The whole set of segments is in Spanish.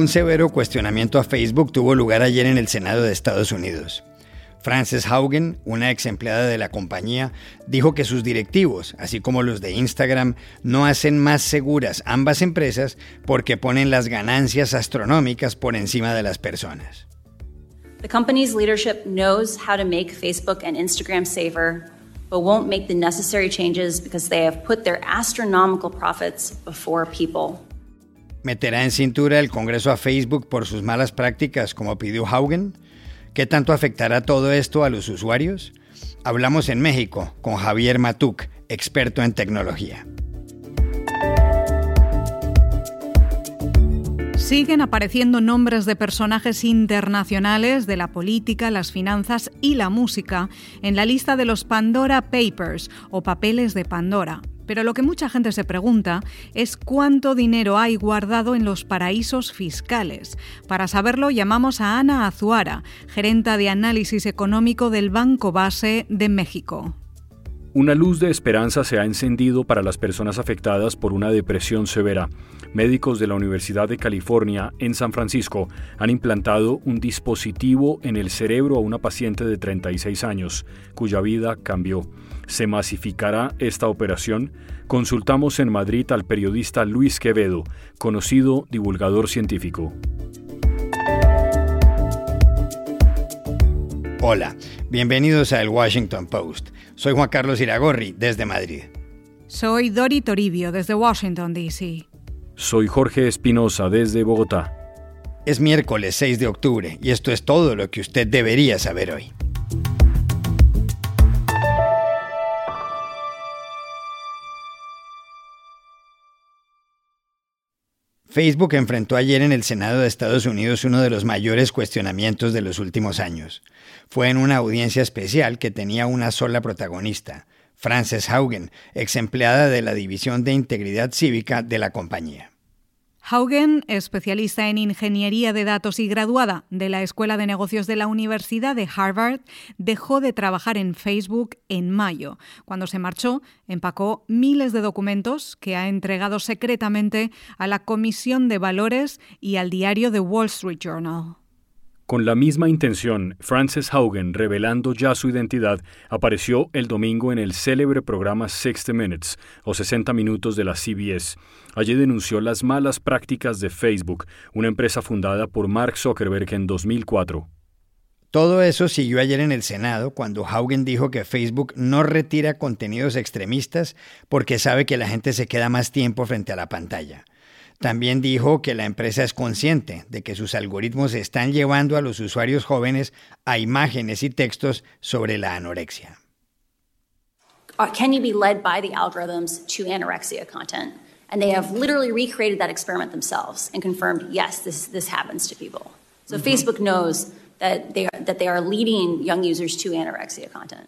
Un severo cuestionamiento a Facebook tuvo lugar ayer en el Senado de Estados Unidos. Frances Haugen, una ex empleada de la compañía, dijo que sus directivos, así como los de Instagram, no hacen más seguras ambas empresas porque ponen las ganancias astronómicas por encima de las personas. The company's leadership knows how to make Facebook and Instagram safer, but won't make the necessary changes because they have put their astronomical profits before people. ¿Meterá en cintura el Congreso a Facebook por sus malas prácticas, como pidió Haugen? ¿Qué tanto afectará todo esto a los usuarios? Hablamos en México con Javier Matuk, experto en tecnología. Siguen apareciendo nombres de personajes internacionales de la política, las finanzas y la música en la lista de los Pandora Papers o papeles de Pandora. Pero lo que mucha gente se pregunta es cuánto dinero hay guardado en los paraísos fiscales. Para saberlo llamamos a Ana Azuara, gerenta de análisis económico del Banco Base de México. Una luz de esperanza se ha encendido para las personas afectadas por una depresión severa. Médicos de la Universidad de California en San Francisco han implantado un dispositivo en el cerebro a una paciente de 36 años, cuya vida cambió. ¿Se masificará esta operación? Consultamos en Madrid al periodista Luis Quevedo, conocido divulgador científico. Hola, bienvenidos a El Washington Post. Soy Juan Carlos Iragorri, desde Madrid. Soy Dori Toribio, desde Washington, D.C. Soy Jorge Espinosa, desde Bogotá. Es miércoles 6 de octubre y esto es todo lo que usted debería saber hoy. Facebook enfrentó ayer en el Senado de Estados Unidos uno de los mayores cuestionamientos de los últimos años. Fue en una audiencia especial que tenía una sola protagonista, Frances Haugen, ex empleada de la División de Integridad Cívica de la compañía. Haugen, especialista en ingeniería de datos y graduada de la Escuela de Negocios de la Universidad de Harvard, dejó de trabajar en Facebook en mayo. Cuando se marchó, empacó miles de documentos que ha entregado secretamente a la Comisión de Valores y al diario The Wall Street Journal. Con la misma intención, Frances Haugen, revelando ya su identidad, apareció el domingo en el célebre programa 60 Minutes, o 60 minutos de la CBS. Allí denunció las malas prácticas de Facebook, una empresa fundada por Mark Zuckerberg en 2004. Todo eso siguió ayer en el Senado cuando Haugen dijo que Facebook no retira contenidos extremistas porque sabe que la gente se queda más tiempo frente a la pantalla. También dijo que la empresa es consciente de que sus algoritmos están llevando a los usuarios jóvenes a imágenes y textos sobre la anorexia. Uh, can you be led by the algorithms to anorexia content? And they have literally recreated that experiment themselves and confirmed, yes, this, this happens to people. So mm -hmm. Facebook knows that they, are, that they are leading young users to anorexia content.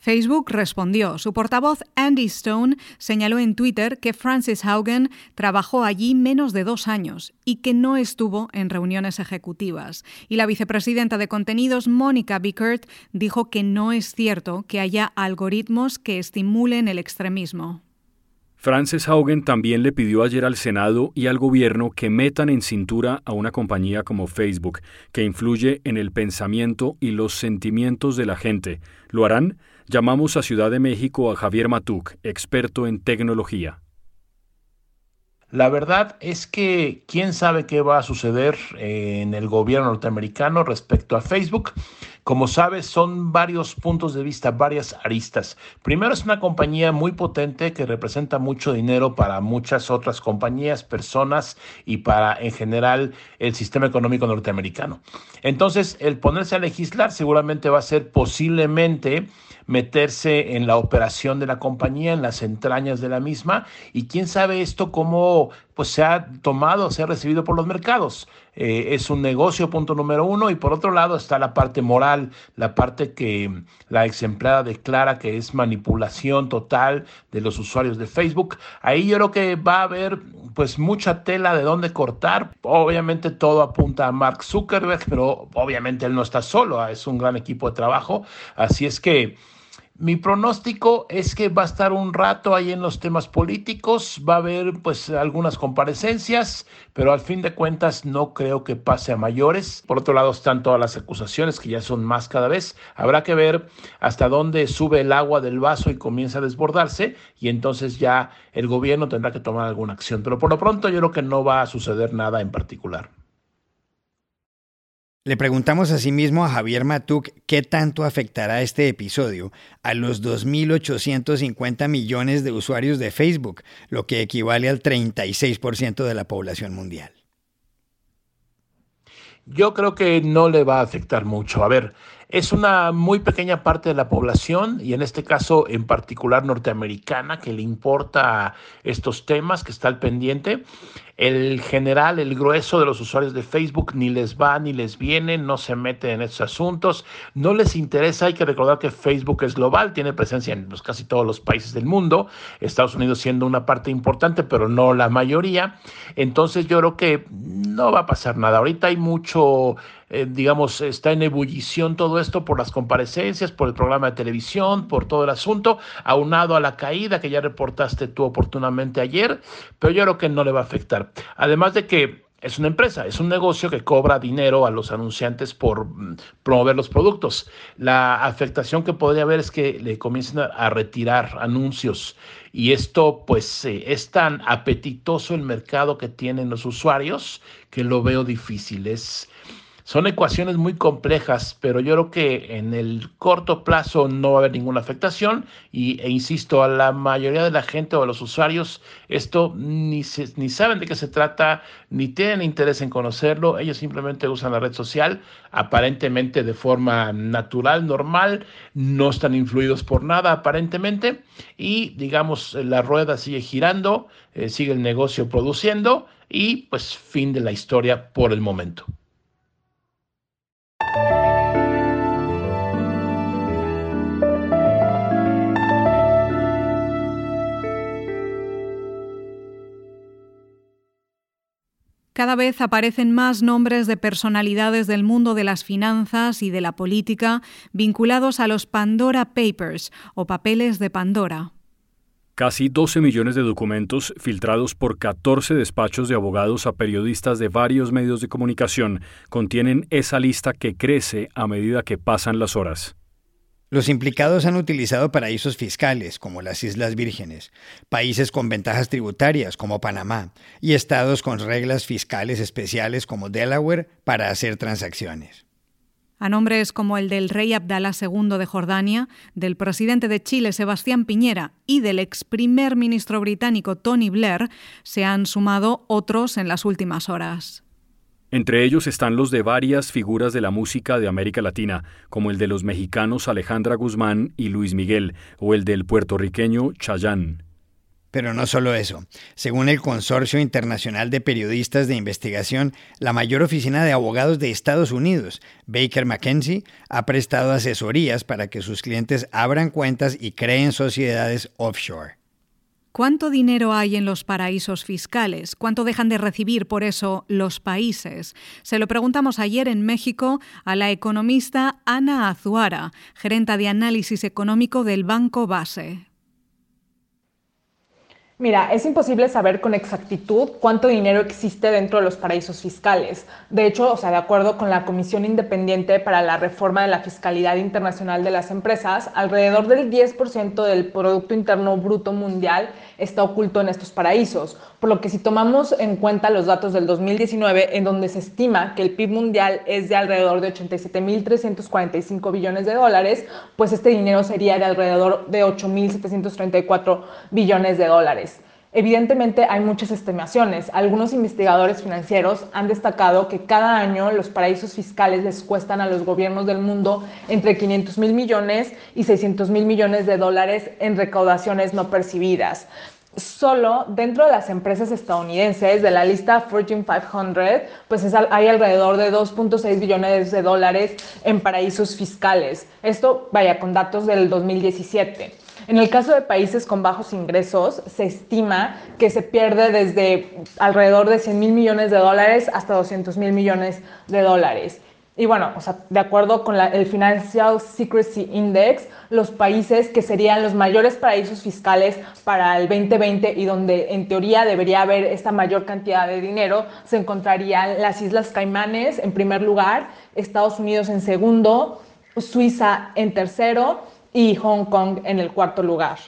Facebook respondió. Su portavoz Andy Stone señaló en Twitter que Francis Haugen trabajó allí menos de dos años y que no estuvo en reuniones ejecutivas. Y la vicepresidenta de contenidos, Mónica Bickert, dijo que no es cierto que haya algoritmos que estimulen el extremismo. Frances Haugen también le pidió ayer al Senado y al gobierno que metan en cintura a una compañía como Facebook, que influye en el pensamiento y los sentimientos de la gente. ¿Lo harán? Llamamos a Ciudad de México a Javier Matuk, experto en tecnología. La verdad es que quién sabe qué va a suceder en el gobierno norteamericano respecto a Facebook. Como sabes, son varios puntos de vista, varias aristas. Primero es una compañía muy potente que representa mucho dinero para muchas otras compañías, personas y para en general el sistema económico norteamericano. Entonces, el ponerse a legislar seguramente va a ser posiblemente meterse en la operación de la compañía, en las entrañas de la misma, y quién sabe esto cómo pues se ha tomado, se ha recibido por los mercados. Eh, es un negocio, punto número uno, y por otro lado está la parte moral, la parte que la ex empleada declara que es manipulación total de los usuarios de Facebook. Ahí yo creo que va a haber pues mucha tela de dónde cortar. Obviamente todo apunta a Mark Zuckerberg, pero obviamente él no está solo, es un gran equipo de trabajo, así es que Mi pronóstico es que va a estar un rato ahí en los temas políticos, va a haber pues algunas comparecencias, pero al fin de cuentas no creo que pase a mayores. Por otro lado están todas las acusaciones que ya son más cada vez. Habrá que ver hasta dónde sube el agua del vaso y comienza a desbordarse y entonces ya el gobierno tendrá que tomar alguna acción. Pero por lo pronto yo creo que no va a suceder nada en particular. Le preguntamos asimismo a Javier Matuk qué tanto afectará este episodio a los 2.850 millones de usuarios de Facebook, lo que equivale al 36% de la población mundial. Yo creo que no le va a afectar mucho. A ver, es una muy pequeña parte de la población y en este caso en particular norteamericana que le importa estos temas, que está al pendiente. El general, el grueso de los usuarios de Facebook ni les va ni les viene, no se mete en estos asuntos, no les interesa. Hay que recordar que Facebook es global, tiene presencia en pues, casi todos los países del mundo, Estados Unidos siendo una parte importante, pero no la mayoría. Entonces yo creo que no va a pasar nada. Ahorita hay mucho eh, digamos, está en ebullición todo esto por las comparecencias, por el programa de televisión, por todo el asunto, aunado a la caída que ya reportaste tú oportunamente ayer, pero yo creo que no le va a afectar. Además de que es una empresa, es un negocio que cobra dinero a los anunciantes por mm, promover los productos. La afectación que podría haber es que le comiencen a, retirar anuncios y esto pues eh, es tan apetitoso el mercado que tienen los usuarios que lo veo difícil. Es, son ecuaciones muy complejas, pero yo creo que en el corto plazo no va a haber ninguna afectación y, e insisto, a la mayoría de la gente o a los usuarios esto ni, ni saben de qué se trata, ni tienen interés en conocerlo, ellos simplemente usan la red social aparentemente de forma natural, normal, no están influidos por nada aparentemente y digamos la rueda sigue girando, eh, sigue el negocio produciendo y pues fin de la historia por el momento. Cada vez aparecen más nombres de personalidades del mundo de las finanzas y de la política vinculados a los Pandora Papers o papeles de Pandora. Casi 12 millones de documentos filtrados por 14 despachos de abogados a periodistas de varios medios de comunicación contienen esa lista que crece a medida que pasan las horas. Los implicados han utilizado paraísos fiscales, como las Islas Vírgenes, países con ventajas tributarias, como Panamá, y estados con reglas fiscales especiales, como Delaware, para hacer transacciones. A nombres como el del rey Abdalá II de Jordania, del presidente de Chile Sebastián Piñera y del ex primer ministro británico Tony Blair, se han sumado otros en las últimas horas. Entre ellos están los de varias figuras de la música de América Latina, como el de los mexicanos Alejandra Guzmán y Luis Miguel, o el del puertorriqueño Chayanne. Pero no solo eso. Según el Consorcio Internacional de Periodistas de Investigación, la mayor oficina de abogados de Estados Unidos, Baker McKenzie, ha prestado asesorías para que sus clientes abran cuentas y creen sociedades offshore. ¿Cuánto dinero hay en los paraísos fiscales? ¿Cuánto dejan de recibir por eso los países? Se lo preguntamos ayer en México a la economista Ana Azuara, gerenta de análisis económico del Banco Base. Mira, es imposible saber con exactitud cuánto dinero existe dentro de los paraísos fiscales. De hecho, o sea, de acuerdo con la Comisión Independiente para la Reforma de la Fiscalidad Internacional de las Empresas, alrededor del 10% del Producto Interno Bruto Mundial está oculto en estos paraísos. Por lo que si tomamos en cuenta los datos del 2019, en donde se estima que el PIB mundial es de alrededor de 87.345 billones de dólares, pues este dinero sería de alrededor de 8.734 billones de dólares. Evidentemente hay muchas estimaciones. Algunos investigadores financieros han destacado que cada año los paraísos fiscales les cuestan a los gobiernos del mundo entre 500 mil millones y 600 mil millones de dólares en recaudaciones no percibidas. Solo dentro de las empresas estadounidenses de la lista Fortune 500, pues hay alrededor de 2.6 billones de dólares en paraísos fiscales. Esto, vaya, con datos del 2017. En el caso de países con bajos ingresos, se estima que se pierde desde alrededor de 100 mil millones de dólares hasta 200 mil millones de dólares. Y bueno, o sea, de acuerdo con el Financial Secrecy Index, los países que serían los mayores paraísos fiscales para el 2020 y donde en teoría debería haber esta mayor cantidad de dinero, se encontrarían las Islas Caimanes en primer lugar, Estados Unidos en segundo, Suiza en tercero y Hong Kong en el cuarto lugar.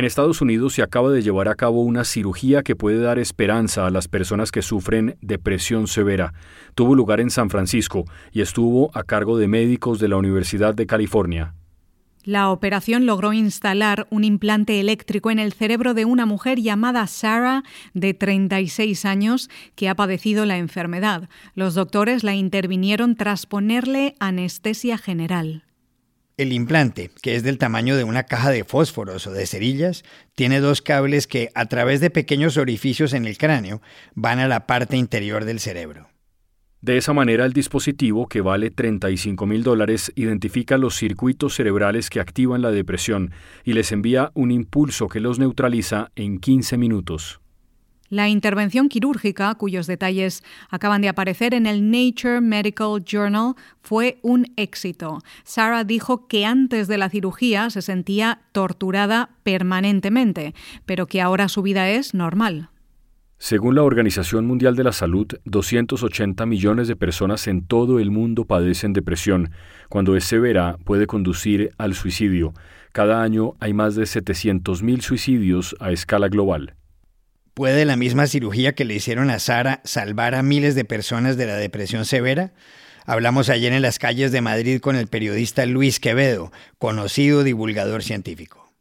En Estados Unidos se acaba de llevar a cabo una cirugía que puede dar esperanza a las personas que sufren depresión severa. Tuvo lugar en San Francisco y estuvo a cargo de médicos de la Universidad de California. La operación logró instalar un implante eléctrico en el cerebro de una mujer llamada Sarah, de 36 años, que ha padecido la enfermedad. Los doctores la intervinieron tras ponerle anestesia general. El implante, que es del tamaño de una caja de fósforos o de cerillas, tiene dos cables que, a través de pequeños orificios en el cráneo, van a la parte interior del cerebro. De esa manera, el dispositivo, que vale 35 mil dólares, identifica los circuitos cerebrales que activan la depresión y les envía un impulso que los neutraliza en 15 minutos. La intervención quirúrgica, cuyos detalles acaban de aparecer en el Nature Medical Journal, fue un éxito. Sarah dijo que antes de la cirugía se sentía torturada permanentemente, pero que ahora su vida es normal. Según la Organización Mundial de la Salud, 280 millones de personas en todo el mundo padecen depresión. Cuando es severa, puede conducir al suicidio. Cada año hay más de 700.000 suicidios a escala global. ¿Puede la misma cirugía que le hicieron a Sara salvar a miles de personas de la depresión severa? Hablamos ayer en las calles de Madrid con el periodista Luis Quevedo, conocido divulgador científico.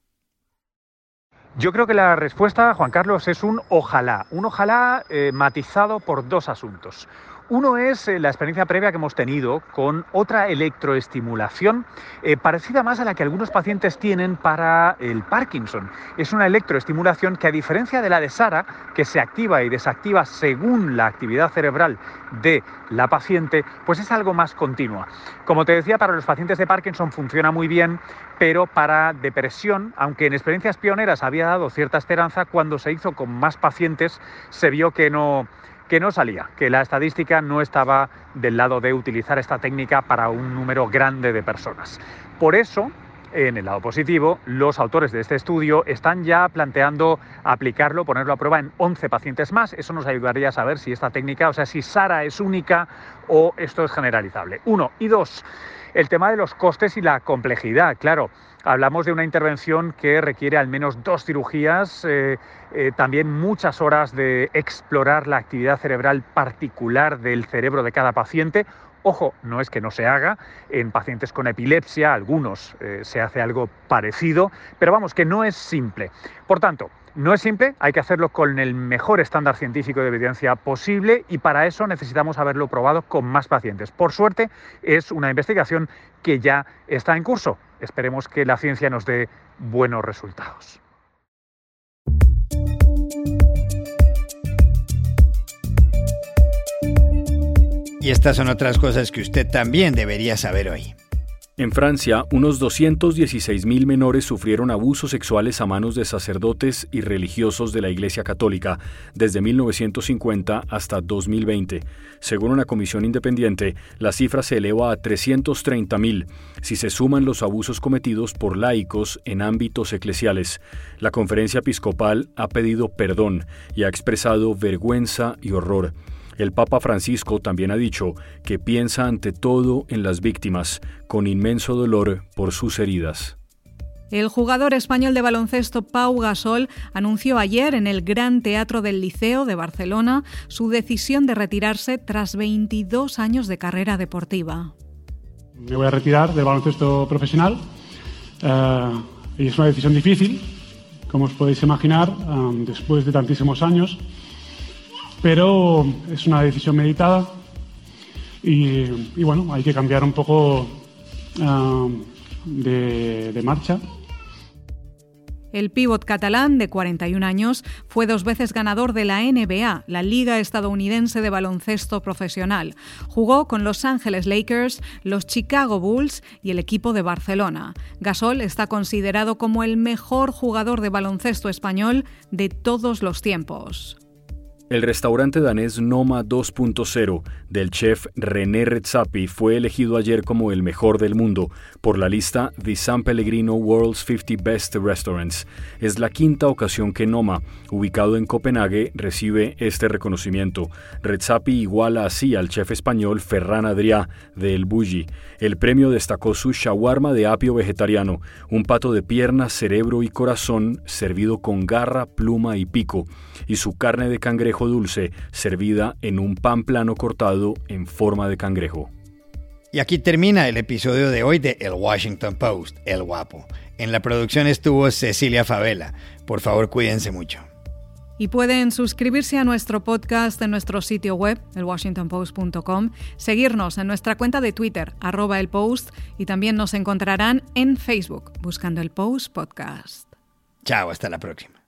Yo creo que la respuesta, Juan Carlos, es un ojalá, un ojalá eh, matizado por dos asuntos. Uno es eh, la experiencia previa que hemos tenido con otra electroestimulación eh, parecida más a la que algunos pacientes tienen para el Parkinson. Es una electroestimulación que a diferencia de la de Sara, que se activa y desactiva según la actividad cerebral de la paciente, pues es algo más continua. Como te decía, para los pacientes de Parkinson funciona muy bien, pero para depresión, aunque en experiencias pioneras había dado cierta esperanza, cuando se hizo con más pacientes se vio que no que no salía, que la estadística no estaba del lado de utilizar esta técnica para un número grande de personas. Por eso, en el lado positivo, los autores de este estudio están ya planteando aplicarlo, ponerlo a prueba en 11 pacientes más. Eso nos ayudaría a saber si esta técnica, o sea, si SARA es única o esto es generalizable. Uno. Y dos, el tema de los costes y la complejidad. Claro, hablamos de una intervención que requiere al menos dos cirugías, eh, eh, también muchas horas de explorar la actividad cerebral particular del cerebro de cada paciente. Ojo, no es que no se haga, en pacientes con epilepsia, algunos eh, se hace algo parecido, pero vamos, que no es simple. Por tanto, no es simple, hay que hacerlo con el mejor estándar científico de evidencia posible y para eso necesitamos haberlo probado con más pacientes. Por suerte, es una investigación que ya está en curso. Esperemos que la ciencia nos dé buenos resultados. Y estas son otras cosas que usted también debería saber hoy. En Francia, unos 216.000 menores sufrieron abusos sexuales a manos de sacerdotes y religiosos de la Iglesia Católica desde 1950 hasta 2020. Según una comisión independiente, la cifra se eleva a 330.000 si se suman los abusos cometidos por laicos en ámbitos eclesiales. La conferencia episcopal ha pedido perdón y ha expresado vergüenza y horror. El Papa Francisco también ha dicho que piensa ante todo en las víctimas, con inmenso dolor por sus heridas. El jugador español de baloncesto Pau Gasol anunció ayer en el Gran Teatro del Liceo de Barcelona su decisión de retirarse tras 22 años de carrera deportiva. Me voy a retirar del baloncesto profesional eh, y es una decisión difícil, como os podéis imaginar, eh, después de tantísimos años pero es una decisión meditada y, bueno, hay que cambiar un poco ah, de, de marcha. El pívot catalán, de 41 años, fue dos veces ganador de la NBA, la Liga Estadounidense de Baloncesto Profesional. Jugó con Los Ángeles Lakers, los Chicago Bulls y el equipo de Barcelona. Gasol está considerado como el mejor jugador de baloncesto español de todos los tiempos. El restaurante danés Noma 2.0 del chef René Redzepi fue elegido ayer como el mejor del mundo por la lista The San Pellegrino World's 50 Best Restaurants. Es la quinta ocasión que Noma, ubicado en Copenhague, recibe este reconocimiento. Redzepi iguala así al chef español Ferran Adrià de El Bulli. El premio destacó su shawarma de apio vegetariano, un pato de pierna, cerebro y corazón servido con garra, pluma y pico, y su carne de cangrejo dulce servida en un pan plano cortado en forma de cangrejo. Y aquí termina el episodio de hoy de El Washington Post, El Guapo. En la producción estuvo Cecilia Favela. Por favor, cuídense mucho. Y pueden suscribirse a nuestro podcast en nuestro sitio web, elwashingtonpost.com, seguirnos en nuestra cuenta de Twitter, arroba el post, y también nos encontrarán en Facebook, buscando el Post Podcast. Chao, hasta la próxima.